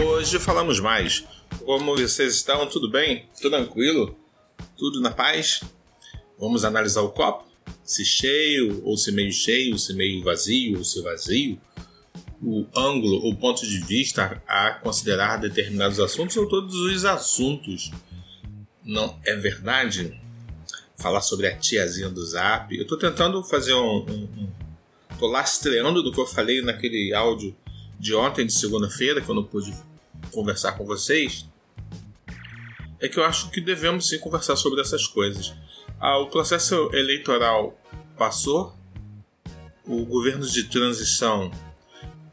Hoje falamos mais. Como vocês estão? Tudo bem? Tudo tranquilo? Tudo na paz? Vamos analisar o copo? Se cheio, ou se meio cheio, se meio vazio, ou se vazio. O ângulo, o ponto de vista a considerar determinados assuntos ou todos os assuntos. Não é verdade? Falar sobre a tiazinha do zap. Eu tô tentando fazer um. um, um tô lastreando do que eu falei naquele áudio de ontem, de segunda-feira, que eu não pude conversar com vocês, é que eu acho que devemos sim conversar sobre essas coisas. Ah, o processo eleitoral passou, o governo de transição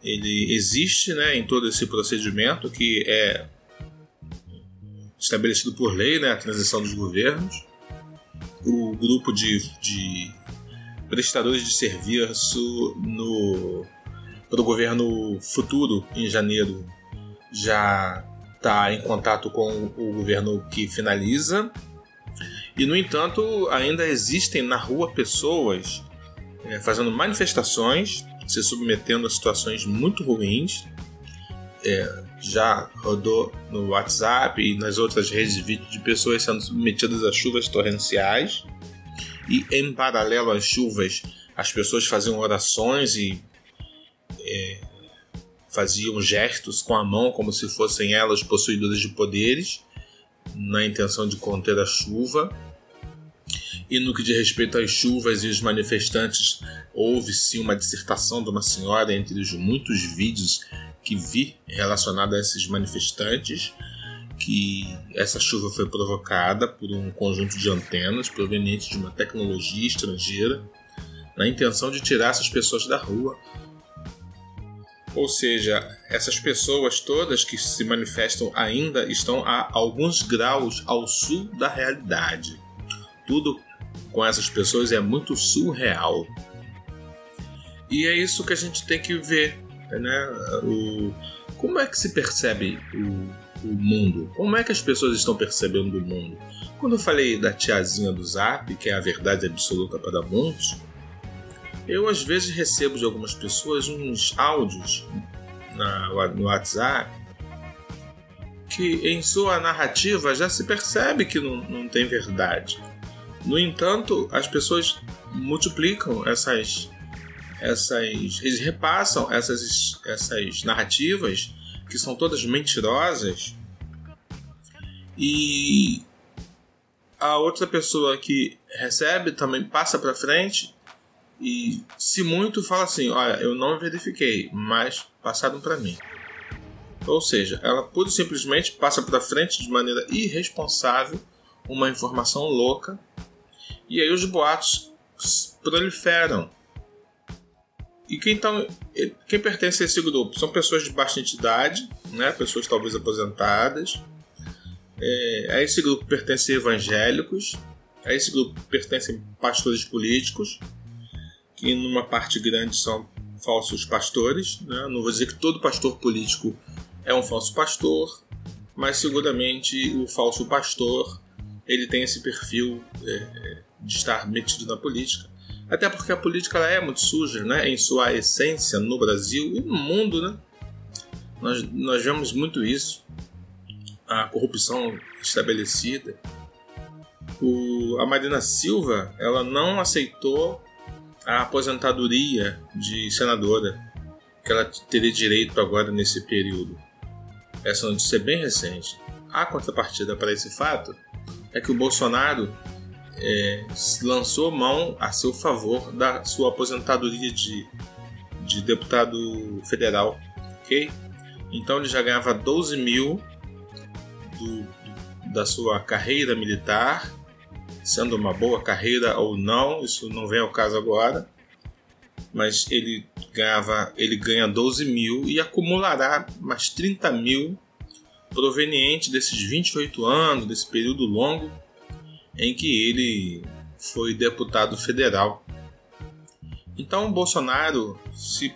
ele existe né, em todo esse procedimento que é estabelecido por lei, né, a transição dos governos. O grupo de, de prestadores de serviço no para o governo futuro, em janeiro, já está em contato com o governo que finaliza. E, no entanto, ainda existem na rua pessoas é, fazendo manifestações, se submetendo a situações muito ruins. É, já rodou no WhatsApp e nas outras redes de vídeo de pessoas sendo submetidas a chuvas torrenciais. E, em paralelo às chuvas, as pessoas faziam orações e faziam gestos com a mão como se fossem elas possuidoras de poderes, na intenção de conter a chuva. E no que diz respeito às chuvas e os manifestantes, houve-se uma dissertação de uma senhora entre os muitos vídeos que vi relacionados a esses manifestantes, que essa chuva foi provocada por um conjunto de antenas provenientes de uma tecnologia estrangeira, na intenção de tirar essas pessoas da rua ou seja, essas pessoas todas que se manifestam ainda estão a alguns graus ao sul da realidade. Tudo com essas pessoas é muito surreal. E é isso que a gente tem que ver, né? O, como é que se percebe o, o mundo? Como é que as pessoas estão percebendo o mundo? Quando eu falei da tiazinha do Zap, que é a verdade absoluta para muitos, eu às vezes recebo de algumas pessoas uns áudios na, no WhatsApp que em sua narrativa já se percebe que não, não tem verdade. No entanto, as pessoas multiplicam essas essas eles repassam essas essas narrativas que são todas mentirosas e a outra pessoa que recebe também passa para frente e se muito fala assim, olha, eu não verifiquei, mas passaram para mim. Ou seja, ela pura e simplesmente passa para frente de maneira irresponsável uma informação louca e aí os boatos proliferam. E quem, então, quem pertence a esse grupo? São pessoas de baixa entidade, né? pessoas talvez aposentadas. É, a esse grupo pertencem evangélicos, a esse grupo pertencem pastores políticos, que numa parte grande são falsos pastores. Né? Não vou dizer que todo pastor político é um falso pastor, mas seguramente o falso pastor ele tem esse perfil é, de estar metido na política. Até porque a política ela é muito suja, né? Em sua essência no Brasil e no mundo, né? Nós, nós vemos muito isso, a corrupção estabelecida. O, a Marina Silva ela não aceitou a aposentadoria de senadora que ela teria direito agora nesse período. Essa notícia é bem recente. A contrapartida para esse fato é que o Bolsonaro é, lançou mão a seu favor da sua aposentadoria de, de deputado federal, ok? Então ele já ganhava 12 mil do, da sua carreira militar sendo uma boa carreira ou não, isso não vem ao caso agora. Mas ele ganhava, ele ganha 12 mil e acumulará mais 30 mil proveniente desses 28 anos, desse período longo em que ele foi deputado federal. Então Bolsonaro, se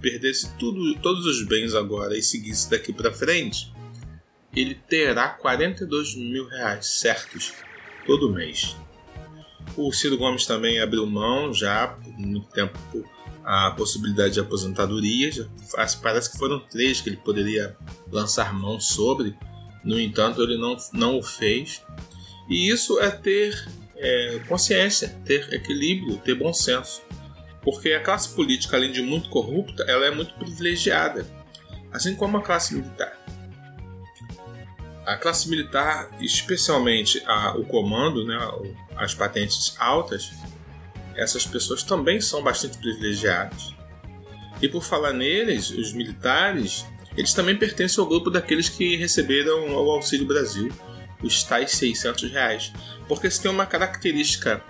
perdesse tudo, todos os bens agora e seguisse daqui para frente, ele terá 42 mil reais certos todo mês. O Ciro Gomes também abriu mão já por muito tempo a possibilidade de aposentadoria. Já, parece que foram três que ele poderia lançar mão sobre, no entanto, ele não, não o fez. E isso é ter é, consciência, ter equilíbrio, ter bom senso. Porque a classe política, além de muito corrupta, ela é muito privilegiada, assim como a classe militar. A classe militar, especialmente a, o comando, né, as patentes altas, essas pessoas também são bastante privilegiadas. E por falar neles, os militares, eles também pertencem ao grupo daqueles que receberam o Auxílio Brasil, os tais 600 reais. Porque se tem uma característica,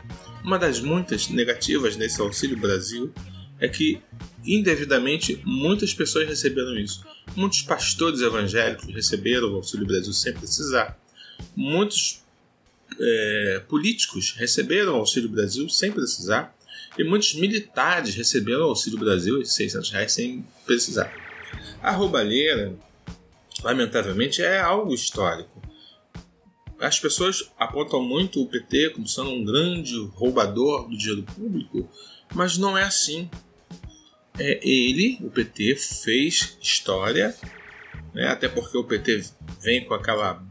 uma das muitas negativas nesse Auxílio Brasil, é que indevidamente muitas pessoas receberam isso. Muitos pastores evangélicos receberam o Auxílio Brasil sem precisar. Muitos é, políticos receberam o Auxílio Brasil sem precisar. E muitos militares receberam o Auxílio Brasil, esses 600 reais, sem precisar. A roubalheira, lamentavelmente, é algo histórico. As pessoas apontam muito o PT como sendo um grande roubador do dinheiro público, mas não é assim é, ele, o PT, fez história, né? até porque o PT vem com aquela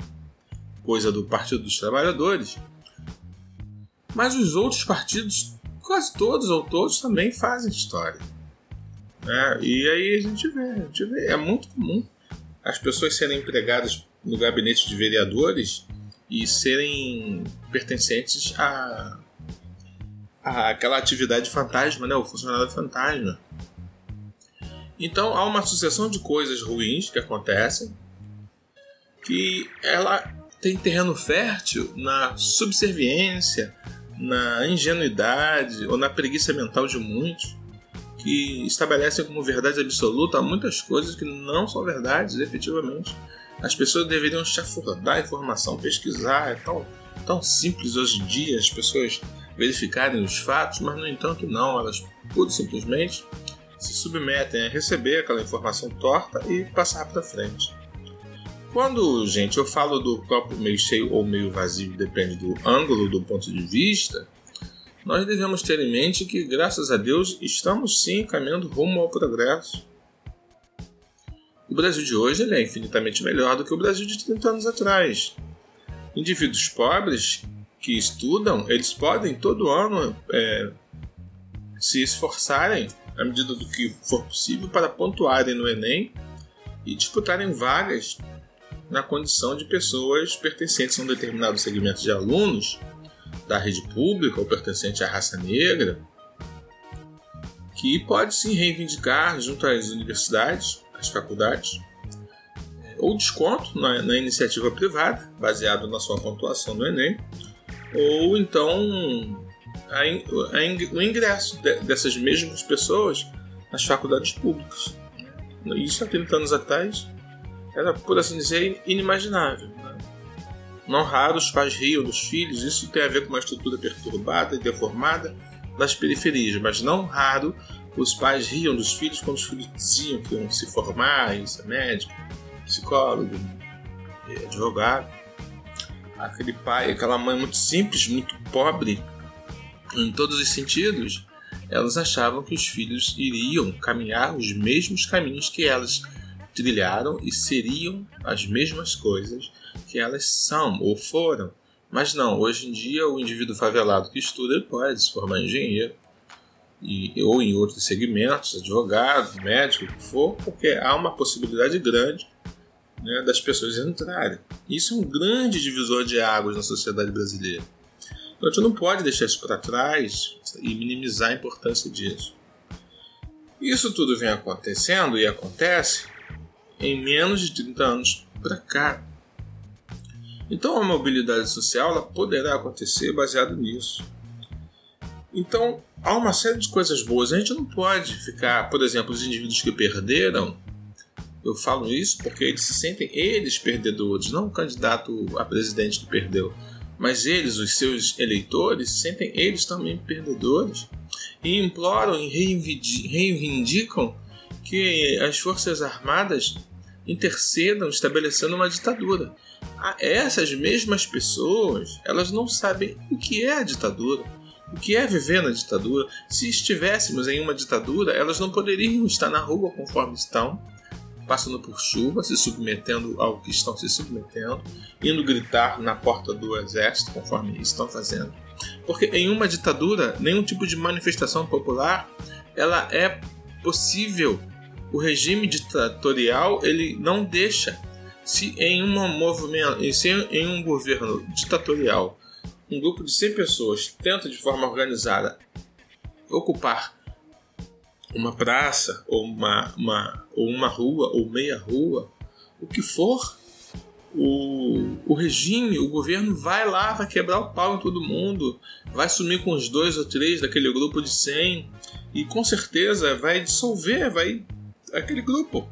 coisa do Partido dos Trabalhadores. Mas os outros partidos, quase todos ou todos, também fazem história. Né? E aí a gente vê, a gente vê, é muito comum as pessoas serem empregadas no gabinete de vereadores e serem pertencentes a, a aquela atividade fantasma, né? o funcionário fantasma. Então há uma sucessão de coisas ruins que acontecem que ela tem terreno fértil na subserviência, na ingenuidade ou na preguiça mental de muitos que estabelecem como verdade absoluta muitas coisas que não são verdades efetivamente. As pessoas deveriam chafurdar a informação, pesquisar, é tão, tão simples hoje em dia as pessoas verificarem os fatos, mas no entanto não, elas pura simplesmente se submetem a receber aquela informação torta e passar para frente. Quando, gente, eu falo do copo meio cheio ou meio vazio, depende do ângulo, do ponto de vista, nós devemos ter em mente que, graças a Deus, estamos sim caminhando rumo ao progresso. O Brasil de hoje é infinitamente melhor do que o Brasil de 30 anos atrás. Indivíduos pobres que estudam, eles podem todo ano é, se esforçarem à medida do que for possível, para pontuarem no Enem e disputarem vagas na condição de pessoas pertencentes a um determinado segmento de alunos da rede pública ou pertencente à raça negra, que pode se reivindicar junto às universidades, às faculdades, ou desconto na, na iniciativa privada, baseado na sua pontuação no Enem, ou então a, a, o ingresso de, dessas mesmas pessoas nas faculdades públicas. Isso há 30 anos atrás era, por assim dizer, inimaginável. Né? Não raro os pais riam dos filhos, isso tem a ver com uma estrutura perturbada e deformada das periferias, mas não raro os pais riam dos filhos quando os filhos diziam que iam se formar, iam ser médico, psicólogo, advogado. Aquele pai, aquela mãe muito simples, muito pobre, em todos os sentidos, elas achavam que os filhos iriam caminhar os mesmos caminhos que elas trilharam e seriam as mesmas coisas que elas são ou foram. Mas não, hoje em dia o indivíduo favelado que estuda pode se formar engenheiro e, ou em outros segmentos, advogado, médico, o que for, porque há uma possibilidade grande né, das pessoas entrarem. Isso é um grande divisor de águas na sociedade brasileira. Então a gente não pode deixar isso para trás e minimizar a importância disso. Isso tudo vem acontecendo e acontece em menos de 30 anos para cá. Então a mobilidade social poderá acontecer baseado nisso. Então há uma série de coisas boas. A gente não pode ficar, por exemplo, os indivíduos que perderam. Eu falo isso porque eles se sentem eles perdedores, não o candidato a presidente que perdeu mas eles, os seus eleitores, sentem eles também perdedores e imploram e reivindicam que as Forças Armadas intercedam estabelecendo uma ditadura. Essas mesmas pessoas, elas não sabem o que é a ditadura, o que é viver na ditadura. Se estivéssemos em uma ditadura, elas não poderiam estar na rua conforme estão, passando por chuva, se submetendo ao que estão se submetendo, indo gritar na porta do exército conforme estão fazendo. Porque em uma ditadura, nenhum tipo de manifestação popular ela é possível. O regime ditatorial ele não deixa. Se em uma movimento, se em um governo ditatorial, um grupo de 100 pessoas tenta de forma organizada ocupar uma praça ou uma, uma, ou uma rua ou meia rua, o que for, o, o regime, o governo vai lá, vai quebrar o pau em todo mundo, vai sumir com os dois ou três daquele grupo de 100 e com certeza vai dissolver vai aquele grupo.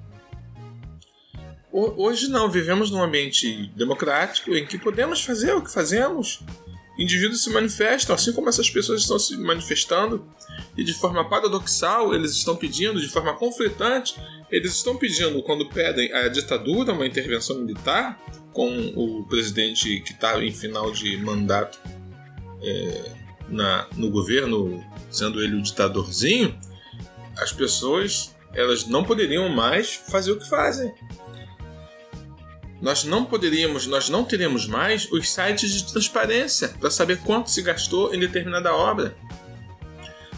Hoje não, vivemos num ambiente democrático em que podemos fazer o que fazemos. Indivíduos se manifestam, assim como essas pessoas estão se manifestando, e de forma paradoxal, eles estão pedindo, de forma conflitante, eles estão pedindo, quando pedem a ditadura, uma intervenção militar, com o presidente que está em final de mandato é, na, no governo, sendo ele o ditadorzinho, as pessoas elas não poderiam mais fazer o que fazem. Nós não poderíamos, nós não teremos mais os sites de transparência para saber quanto se gastou em determinada obra.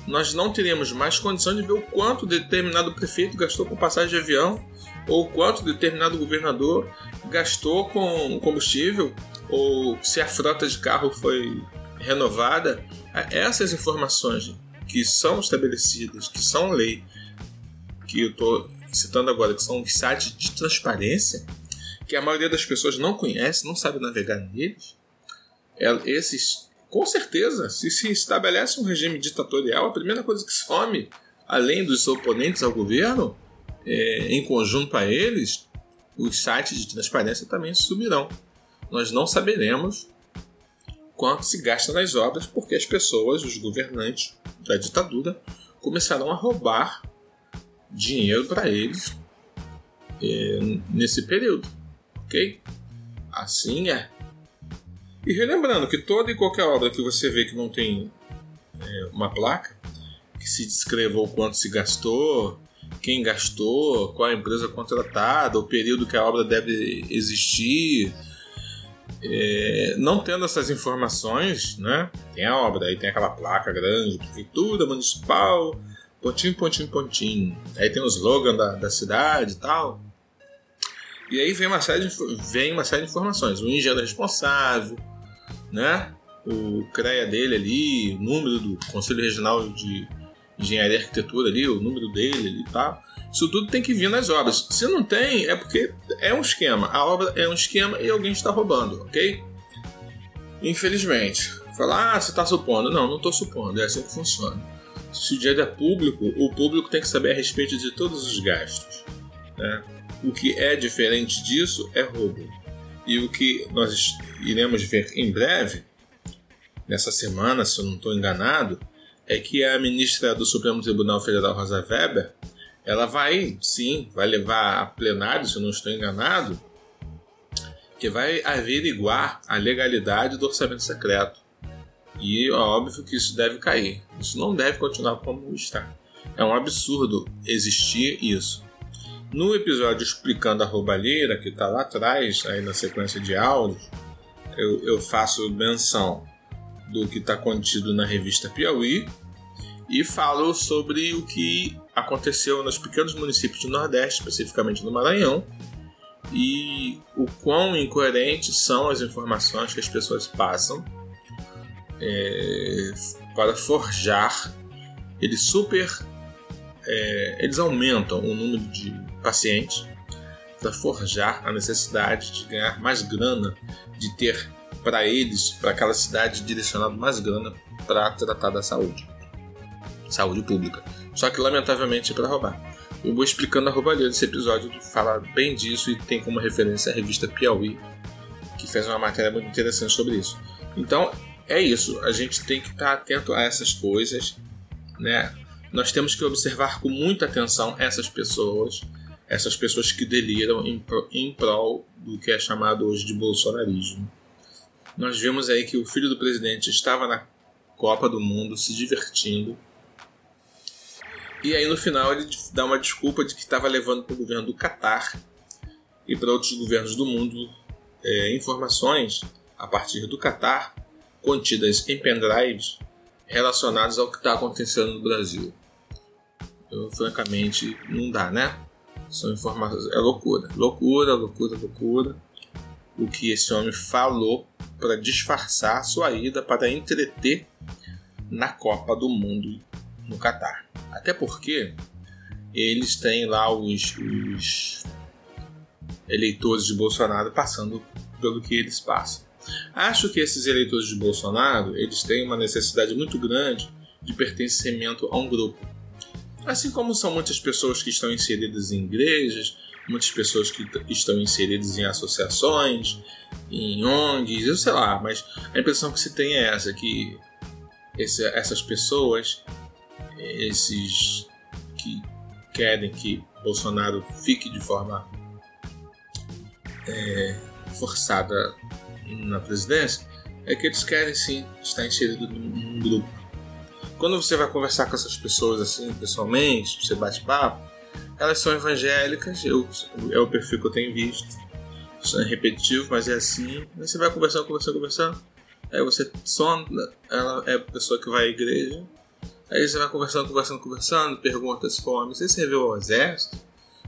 Nós não teremos mais condição de ver o quanto determinado prefeito gastou com passagem de avião, ou quanto determinado governador gastou com combustível, ou se a frota de carro foi renovada, essas informações que são estabelecidas, que são lei, que eu estou citando agora, que são sites de transparência, que a maioria das pessoas não conhece, não sabe navegar neles, é, esses, com certeza, se se estabelece um regime ditatorial, a primeira coisa que some, além dos oponentes ao governo, é, em conjunto a eles, os sites de transparência também sumirão. Nós não saberemos quanto se gasta nas obras, porque as pessoas, os governantes da ditadura, começarão a roubar dinheiro para eles é, nesse período, ok? Assim é. E relembrando que toda e qualquer obra que você vê que não tem é, uma placa que se descreva o quanto se gastou, quem gastou, qual empresa contratada, o período que a obra deve existir, é, não tendo essas informações, né? Tem a obra, aí tem aquela placa grande, prefeitura municipal, pontinho, pontinho, pontinho. Aí tem o slogan da, da cidade e tal. E aí vem uma série de, vem uma série de informações. O engenheiro responsável, né? O CREA dele ali, o número do Conselho Regional de Engenharia e Arquitetura ali, o número dele e tal. Isso tudo tem que vir nas obras. Se não tem, é porque é um esquema. A obra é um esquema e alguém está roubando, ok? Infelizmente. Falar, ah, você está supondo. Não, não estou supondo. É assim que funciona. Se o dinheiro é público, o público tem que saber a respeito de todos os gastos. Né? O que é diferente disso é roubo. E o que nós iremos ver em breve, nessa semana, se eu não estou enganado, é que a ministra do Supremo Tribunal Federal, Rosa Weber, ela vai, sim, vai levar a plenário, se eu não estou enganado, que vai averiguar a legalidade do orçamento secreto. E é óbvio que isso deve cair. Isso não deve continuar como está. É um absurdo existir isso. No episódio explicando a roubalheira, que está lá atrás, aí na sequência de áudios, eu, eu faço menção do que está contido na revista Piauí e falo sobre o que aconteceu nos pequenos municípios do Nordeste, especificamente no Maranhão, e o quão incoerentes são as informações que as pessoas passam é, para forjar. Eles super. É, eles aumentam o número de pacientes para forjar a necessidade de ganhar mais grana, de ter para eles, para aquela cidade, direcionado mais grana para tratar da saúde, saúde pública. Só que lamentavelmente é para roubar. Eu vou explicando a roubalheira desse episódio, fala bem disso e tem como referência a revista Piauí, que fez uma matéria muito interessante sobre isso. Então é isso, a gente tem que estar atento a essas coisas, né? Nós temos que observar com muita atenção essas pessoas, essas pessoas que deliram em, em prol do que é chamado hoje de bolsonarismo. Nós vimos aí que o filho do presidente estava na Copa do Mundo, se divertindo. E aí no final ele dá uma desculpa de que estava levando para o governo do Catar e para outros governos do mundo é, informações a partir do Catar contidas em pendrives relacionadas ao que está acontecendo no Brasil. Eu, francamente, não dá, né? São informações. É loucura. Loucura, loucura, loucura. O que esse homem falou para disfarçar sua ida para entreter na Copa do Mundo no Catar. Até porque eles têm lá os, os eleitores de Bolsonaro passando pelo que eles passam. Acho que esses eleitores de Bolsonaro eles têm uma necessidade muito grande de pertencimento a um grupo. Assim como são muitas pessoas que estão inseridas em igrejas, muitas pessoas que estão inseridas em associações, em ONGs, eu sei lá, mas a impressão que se tem é essa, que esse, essas pessoas, esses que querem que Bolsonaro fique de forma é, forçada na presidência, é que eles querem sim estar inseridos num grupo. Quando você vai conversar com essas pessoas assim, pessoalmente, você bate papo, elas são evangélicas, eu, é o perfil que eu tenho visto. Isso é repetitivo, mas é assim. Aí você vai conversando, conversando, conversando. Aí você sonda, ela é a pessoa que vai à igreja. Aí você vai conversando, conversando, conversando, pergunta se for homem, você serviu ao exército?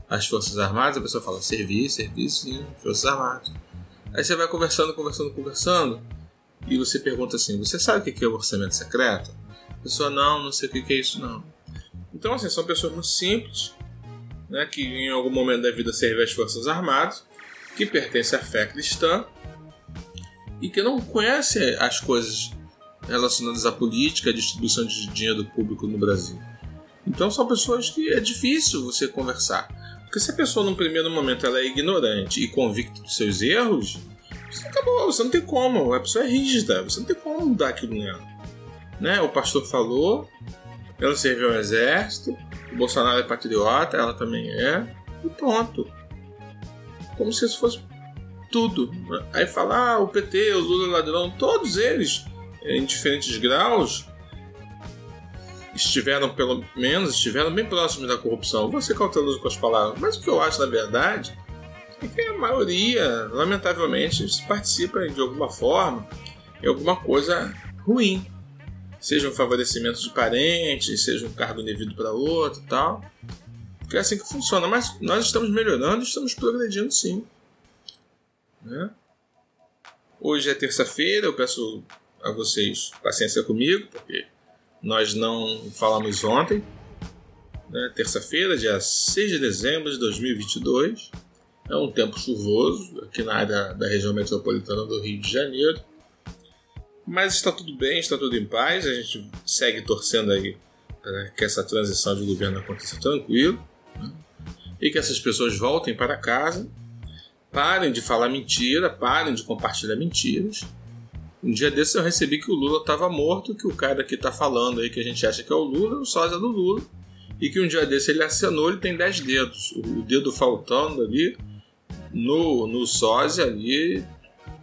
As Forças Armadas? A pessoa fala, servi, servi sim, Forças Armadas. Aí você vai conversando, conversando, conversando, e você pergunta assim: Você sabe o que é o orçamento secreto? Pessoa, não, não sei o que é isso, não. Então, assim, são pessoas muito simples, né, que em algum momento da vida servem às Forças Armadas, que pertencem à fé cristã e que não conhecem as coisas relacionadas à política, à distribuição de dinheiro público no Brasil. Então, são pessoas que é difícil você conversar. Porque se a pessoa, num primeiro momento, ela é ignorante e convicta dos seus erros, você acabou, você não tem como. A pessoa é rígida, você não tem como mudar aquilo nela. Né? O pastor falou, ela serviu ao exército, o Bolsonaro é patriota, ela também é, e pronto. Como se isso fosse tudo. Aí falar ah, o PT, o Lula ladrão, todos eles, em diferentes graus, estiveram, pelo menos, estiveram bem próximos da corrupção. Vou ser cauteloso com as palavras, mas o que eu acho, na verdade, é que a maioria, lamentavelmente, participa de alguma forma em alguma coisa ruim. Seja um favorecimento de parentes, seja um cargo devido para outro e tal. Porque é assim que funciona. Mas nós estamos melhorando, estamos progredindo sim. Né? Hoje é terça-feira, eu peço a vocês paciência comigo, porque nós não falamos ontem, né? terça-feira, dia 6 de dezembro de 2022. É um tempo chuvoso aqui na área da região metropolitana do Rio de Janeiro. Mas está tudo bem, está tudo em paz. A gente segue torcendo aí para que essa transição de governo aconteça tranquilo né? e que essas pessoas voltem para casa, parem de falar mentira, parem de compartilhar mentiras um dia desses eu recebi que o Lula estava morto, que o cara que está falando aí que a gente acha que é o Lula, é o sósia do Lula. E que um dia desse ele acenou, ele tem 10 dedos. O dedo faltando ali no, no sósia ali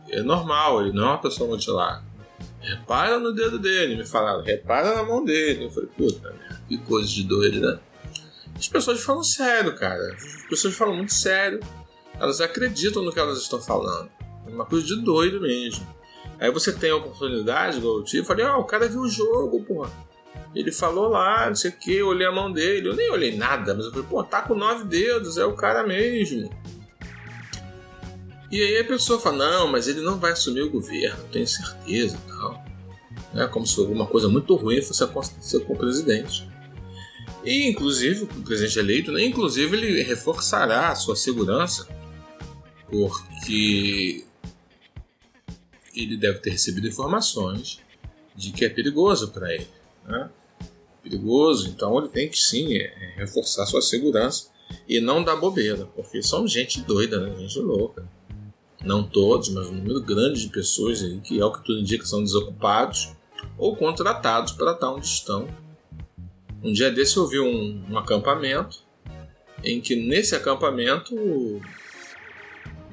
é normal, ele não é uma pessoa mutilada. Repara no dedo dele, me falaram, repara na mão dele. Eu falei, puta, que coisa de doido, né? As pessoas falam sério, cara. As pessoas falam muito sério. Elas acreditam no que elas estão falando. É uma coisa de doido mesmo. Aí você tem a oportunidade, igual eu tive, falei, ó, oh, o cara viu o jogo, porra. Ele falou lá, não sei o que, eu olhei a mão dele. Eu nem olhei nada, mas eu falei, pô, tá com nove dedos, é o cara mesmo. E aí a pessoa fala, não, mas ele não vai assumir o governo, tenho certeza e tal. É como se alguma coisa muito ruim fosse acontecer com o presidente. E inclusive, o presidente eleito, né, inclusive ele reforçará a sua segurança, porque ele deve ter recebido informações de que é perigoso para ele. Né? Perigoso, então ele tem que sim é, é, reforçar sua segurança e não dar bobeira, porque são gente doida, né? gente louca. Não todos, mas um número grande de pessoas aí que, ao que tudo indica, são desocupados ou contratados para estar onde estão. Um dia desse eu vi um, um acampamento em que nesse acampamento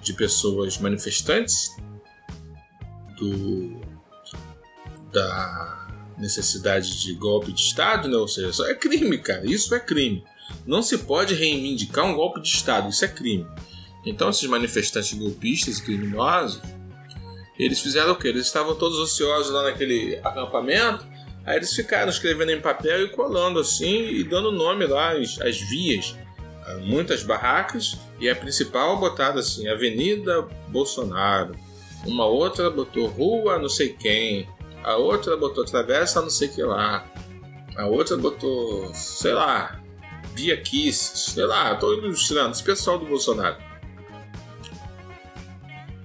de pessoas manifestantes do da necessidade de golpe de Estado, né? ou seja, é crime, cara. Isso é crime. Não se pode reivindicar um golpe de Estado, isso é crime. Então, esses manifestantes golpistas e criminosos, eles fizeram o quê? Eles estavam todos ociosos lá naquele acampamento, aí eles ficaram escrevendo em papel e colando assim e dando nome lá às, às vias, muitas barracas, e a principal botada assim, Avenida Bolsonaro. Uma outra botou Rua não sei quem, a outra botou Travessa não sei que lá, a outra botou, sei lá, Bia Kiss, sei lá, tô ilustrando, esse pessoal do Bolsonaro.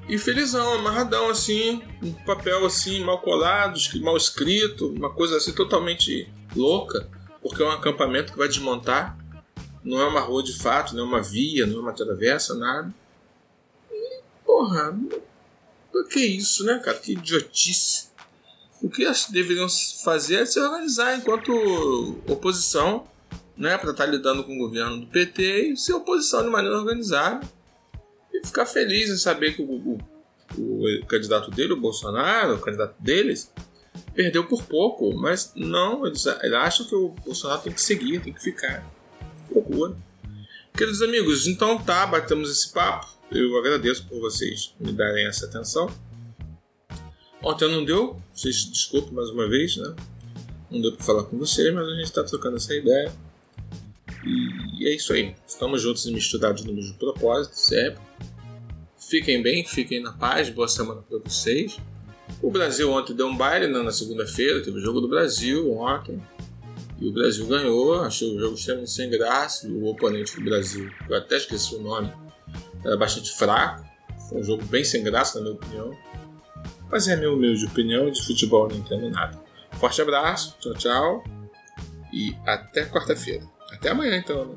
E felizão, amarradão assim, um papel assim, mal colado, mal escrito, uma coisa assim totalmente louca, porque é um acampamento que vai desmontar, não é uma rua de fato, não é uma via, não é uma travessa, nada. E, porra, que isso, né, cara? Que idiotice. O que deveriam fazer é se organizar enquanto oposição né, para estar tá lidando com o governo do PT e ser oposição de maneira organizada ficar feliz em saber que o, o, o candidato dele, o Bolsonaro, o candidato deles, perdeu por pouco, mas não, eles, eles acham que o Bolsonaro tem que seguir, tem que ficar. Loucura. Queridos amigos, então tá, batemos esse papo. Eu agradeço por vocês me darem essa atenção. Ontem não deu, vocês desculpem mais uma vez, né? Não deu para falar com vocês, mas a gente está trocando essa ideia. E é isso aí. Estamos juntos e misturados no mesmo propósito, sempre. Fiquem bem, fiquem na paz, boa semana para vocês. O Brasil ontem deu um baile né, na segunda-feira, teve o jogo do Brasil ontem. E o Brasil ganhou, achei o jogo extremamente sem graça. O oponente do Brasil, eu até esqueci o nome, era bastante fraco. Foi um jogo bem sem graça, na minha opinião. Mas é a minha humilde opinião, de futebol não entendo nada. Forte abraço, tchau, tchau. E até quarta-feira. Até amanhã, então. Né?